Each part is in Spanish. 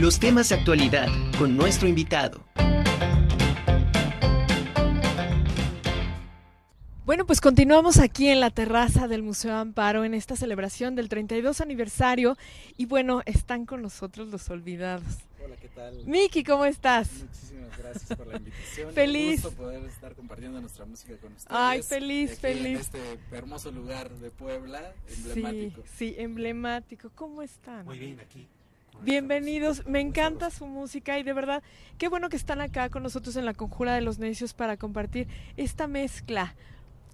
los temas de actualidad con nuestro invitado. Bueno, pues continuamos aquí en la terraza del Museo Amparo en esta celebración del 32 aniversario y bueno, están con nosotros los olvidados. Hola, ¿qué tal? Miki, ¿cómo estás? Muchísimas gracias por la invitación. feliz. Un gusto poder estar compartiendo nuestra música con ustedes. Ay, feliz, aquí feliz. En este hermoso lugar de Puebla, emblemático. Sí, sí, emblemático. ¿Cómo están? Muy bien, aquí. Bienvenidos, me encanta su música y de verdad, qué bueno que están acá con nosotros en la Conjura de los Necios para compartir esta mezcla.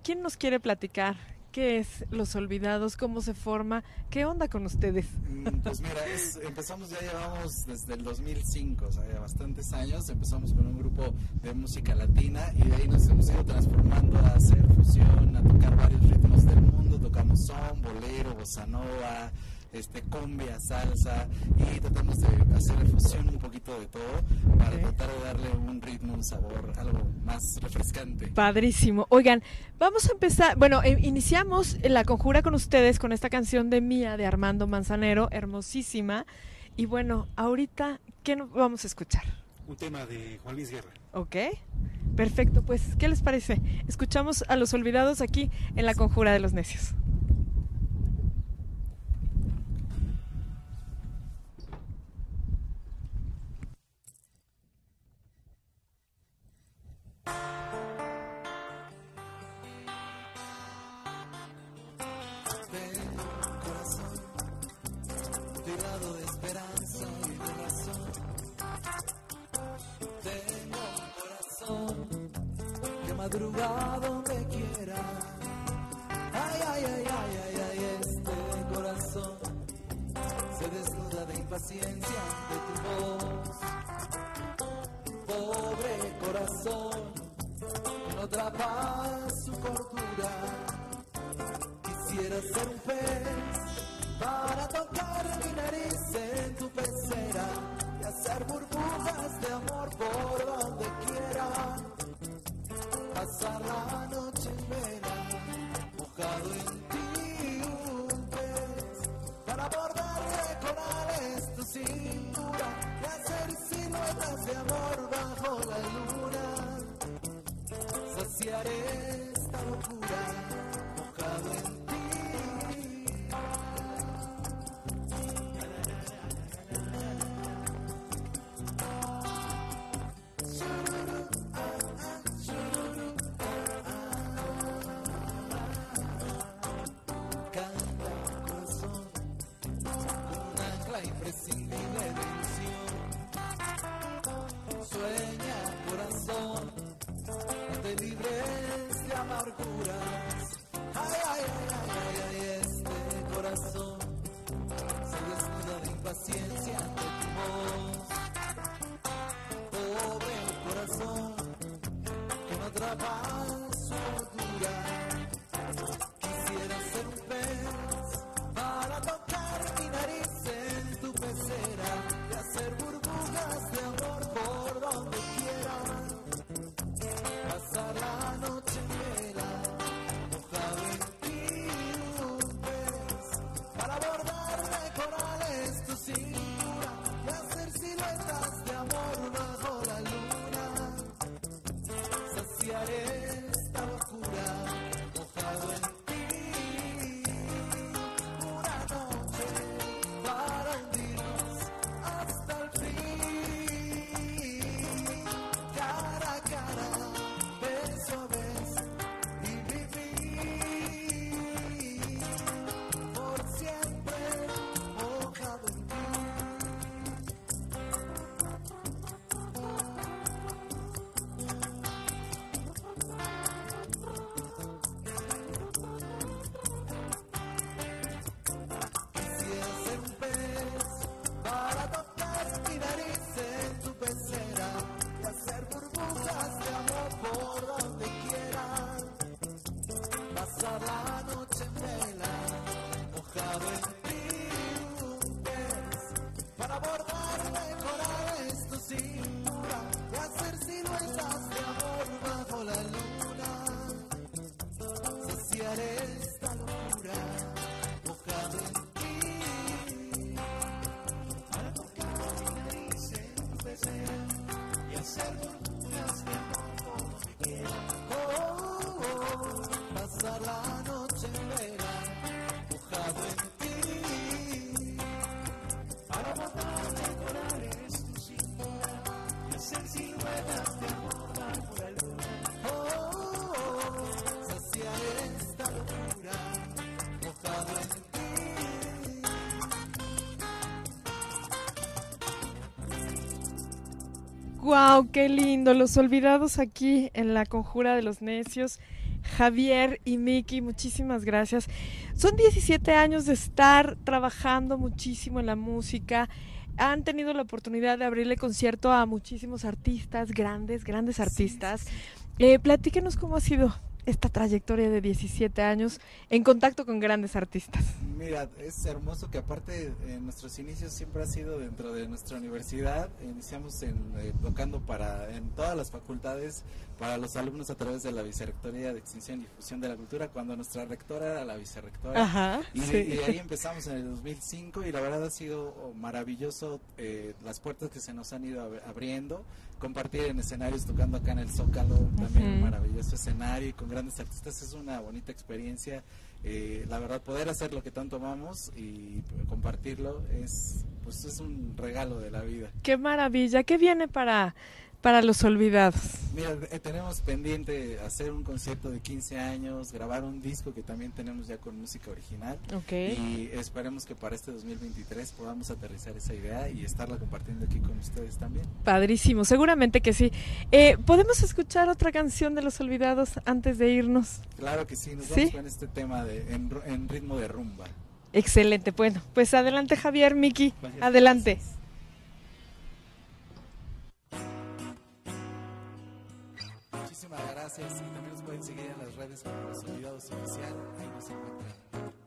¿Quién nos quiere platicar? ¿Qué es Los Olvidados? ¿Cómo se forma? ¿Qué onda con ustedes? Mm, Pues mira, es- empezamos, ya llevamos desde el 2005, o sea, ya bastantes años. Empezamos con un grupo de música latina y de ahí nos hemos ido transformando a hacer fusión, a tocar varios ritmos del mundo. Tocamos son, bolero, bossa nova, este, cumbia, salsa y tratamos de hacer fusión un poquito de todo para tratar de darle un ritmo, un sabor, algo más refrescante. Padrísimo. Oigan, vamos a empezar. Bueno, eh, iniciamos la conjura con ustedes con esta canción de Mía de Armando Manzanero, hermosísima. Y bueno, ahorita, ¿qué nos vamos a escuchar? Un tema de Juan Luis Guerra. ¿Ok? Perfecto, pues, ¿qué les parece? Escuchamos a los olvidados aquí en la conjura de los necios. Que madruga donde quiera. Ay, ay, ay, ay, ay, ay, este corazón se desnuda de impaciencia de tu voz. Pobre corazón no atrapa su cordura. Quisiera ser un pez para tocar mi nariz en tu pecera y hacer burbujas de amor por donde quiera. Pasar la noche en vela, mojado en ti un pez para bordarle corales tu cintura y hacer siluetas de amor que no para bordarle corales tu cintura y hacer siluetas de amor bajo la luna. Saciaré esta locura mojado en ti. Para tocar mi nariz Wow, qué lindo. Los olvidados aquí en la conjura de los necios. Javier y Miki, muchísimas gracias. Son 17 años de estar trabajando muchísimo en la música. Han tenido la oportunidad de abrirle concierto a muchísimos artistas, grandes, grandes artistas. Eh, platíquenos cómo ha sido esta trayectoria de 17 años en contacto con grandes artistas? Mira, es hermoso que aparte en nuestros inicios siempre ha sido dentro de nuestra universidad. Iniciamos en, eh, tocando para en todas las facultades para los alumnos a través de la Vicerrectoría de Extensión y Difusión de la Cultura, cuando nuestra rectora era la vicerrectora. Ajá, y, y, ahí empezamos en el 2005 y la verdad ha sido maravilloso eh, las puertas que se nos han ido abriendo. Compartir en escenarios tocando acá en el Zócalo, también un maravilloso escenario y con grandes artistas es una bonita experiencia. Eh, la verdad, poder hacer lo que tanto amamos y compartirlo es, pues, es un regalo de la vida. Qué maravilla. ¿Qué viene para para los olvidados? Mira, eh, tenemos pendiente hacer un concierto de 15 años, grabar un disco que también tenemos ya con música original. Okay. Y esperemos que para este 2023 podamos aterrizar esa idea y estarla compartiendo aquí con ustedes también. Padrísimo, seguramente que sí. Eh, ¿Podemos escuchar otra canción de los olvidados antes de irnos? Claro que sí, nos vamos con este tema de, en, ritmo de rumba. Excelente, bueno, pues adelante Javier, Miki, adelante. gracias y también nos pueden seguir en las redes como Los Olvidados Oficial, ahí nos encuentran.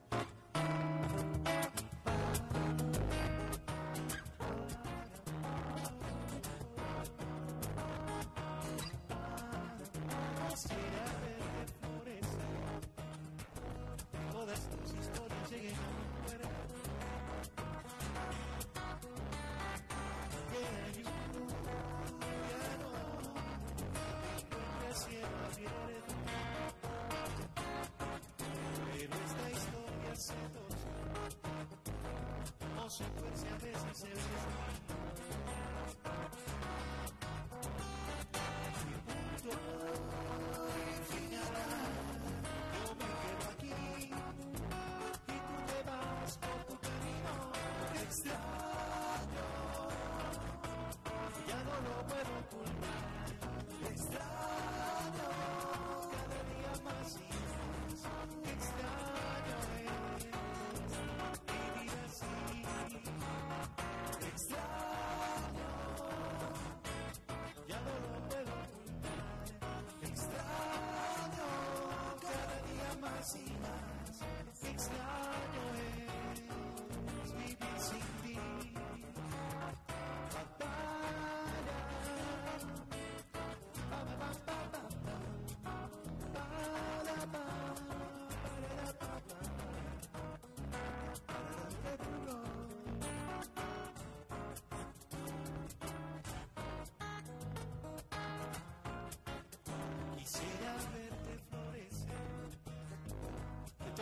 Día más y más.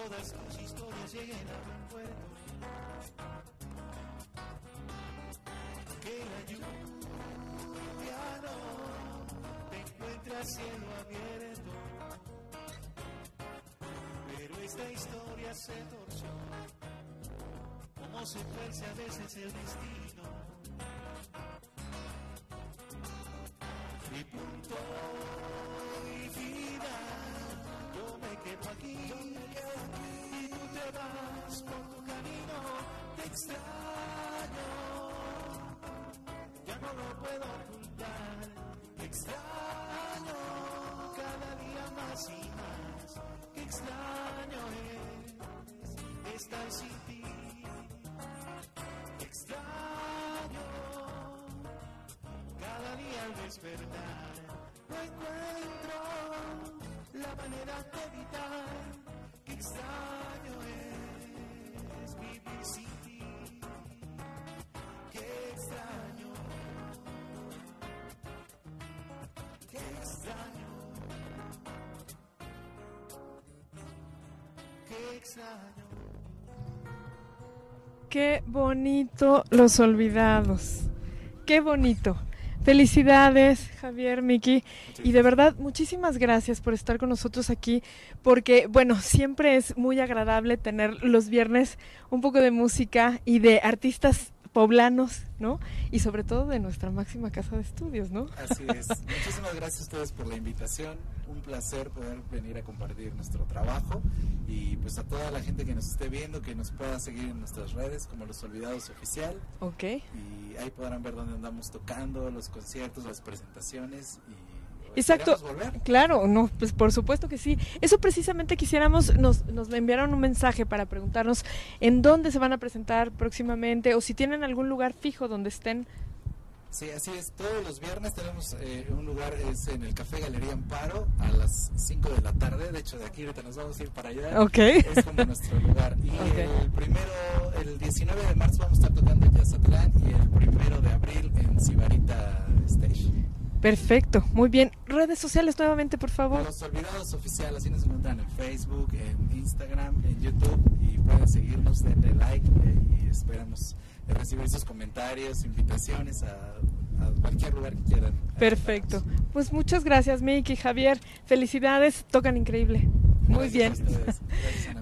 Todas tus historias lleguen a buen puerto. Que la lluvia no te encuentre cielo abierto. Pero esta historia se torció, como se tuerce a veces el destino. Mi punto yo me quedo aquí, y tú te vas por tu camino, te extraño, ya no lo puedo ocultar, te extraño, cada día más y más, qué extraño es estar sin ti, te extraño. Cada día al despertar no manera de evitar que extraño es vivir sin ti, que extraño, que extraño, que extraño. Qué bonito los olvidados. Qué bonito. Felicidades, Javier, Miki. Y de verdad, muchísimas gracias por estar con nosotros aquí, porque, bueno, siempre es muy agradable tener los viernes un poco de música y de artistas poblanos, ¿no? Y sobre todo de nuestra máxima casa de estudios, ¿no? Así es. Muchísimas gracias a ustedes por la invitación. Un placer poder venir a compartir nuestro trabajo y pues a toda la gente que nos esté viendo, que nos pueda seguir en nuestras redes como Los Olvidados Oficial. Ok. Y ahí podrán ver dónde andamos tocando, los conciertos, las presentaciones y Exacto. Claro, no, pues por supuesto que sí. Eso precisamente quisiéramos, nos, nos enviaron un mensaje para preguntarnos en dónde se van a presentar próximamente o si tienen algún lugar fijo donde estén. Sí, así es. Todos los viernes tenemos eh, un lugar, es en el Café Galería Amparo a las 5 de la tarde. De hecho, de aquí ahorita nos vamos a ir para allá. Ok. Es como nuestro lugar. Y el primero, el 19 de marzo vamos a estar tocando en Yazatlán y el primero de abril en Sibarita Stage. Perfecto, muy bien. Redes sociales nuevamente, por favor. Los Olvidados Oficial, así nos encuentran en Facebook, en Instagram, en YouTube y pueden seguirnos, denle like eh, y esperamos recibir sus comentarios, invitaciones a, a cualquier lugar que quieran. Perfecto. Pues muchas gracias, Miki, Javier. Felicidades, tocan increíble. Muy Gracias bien.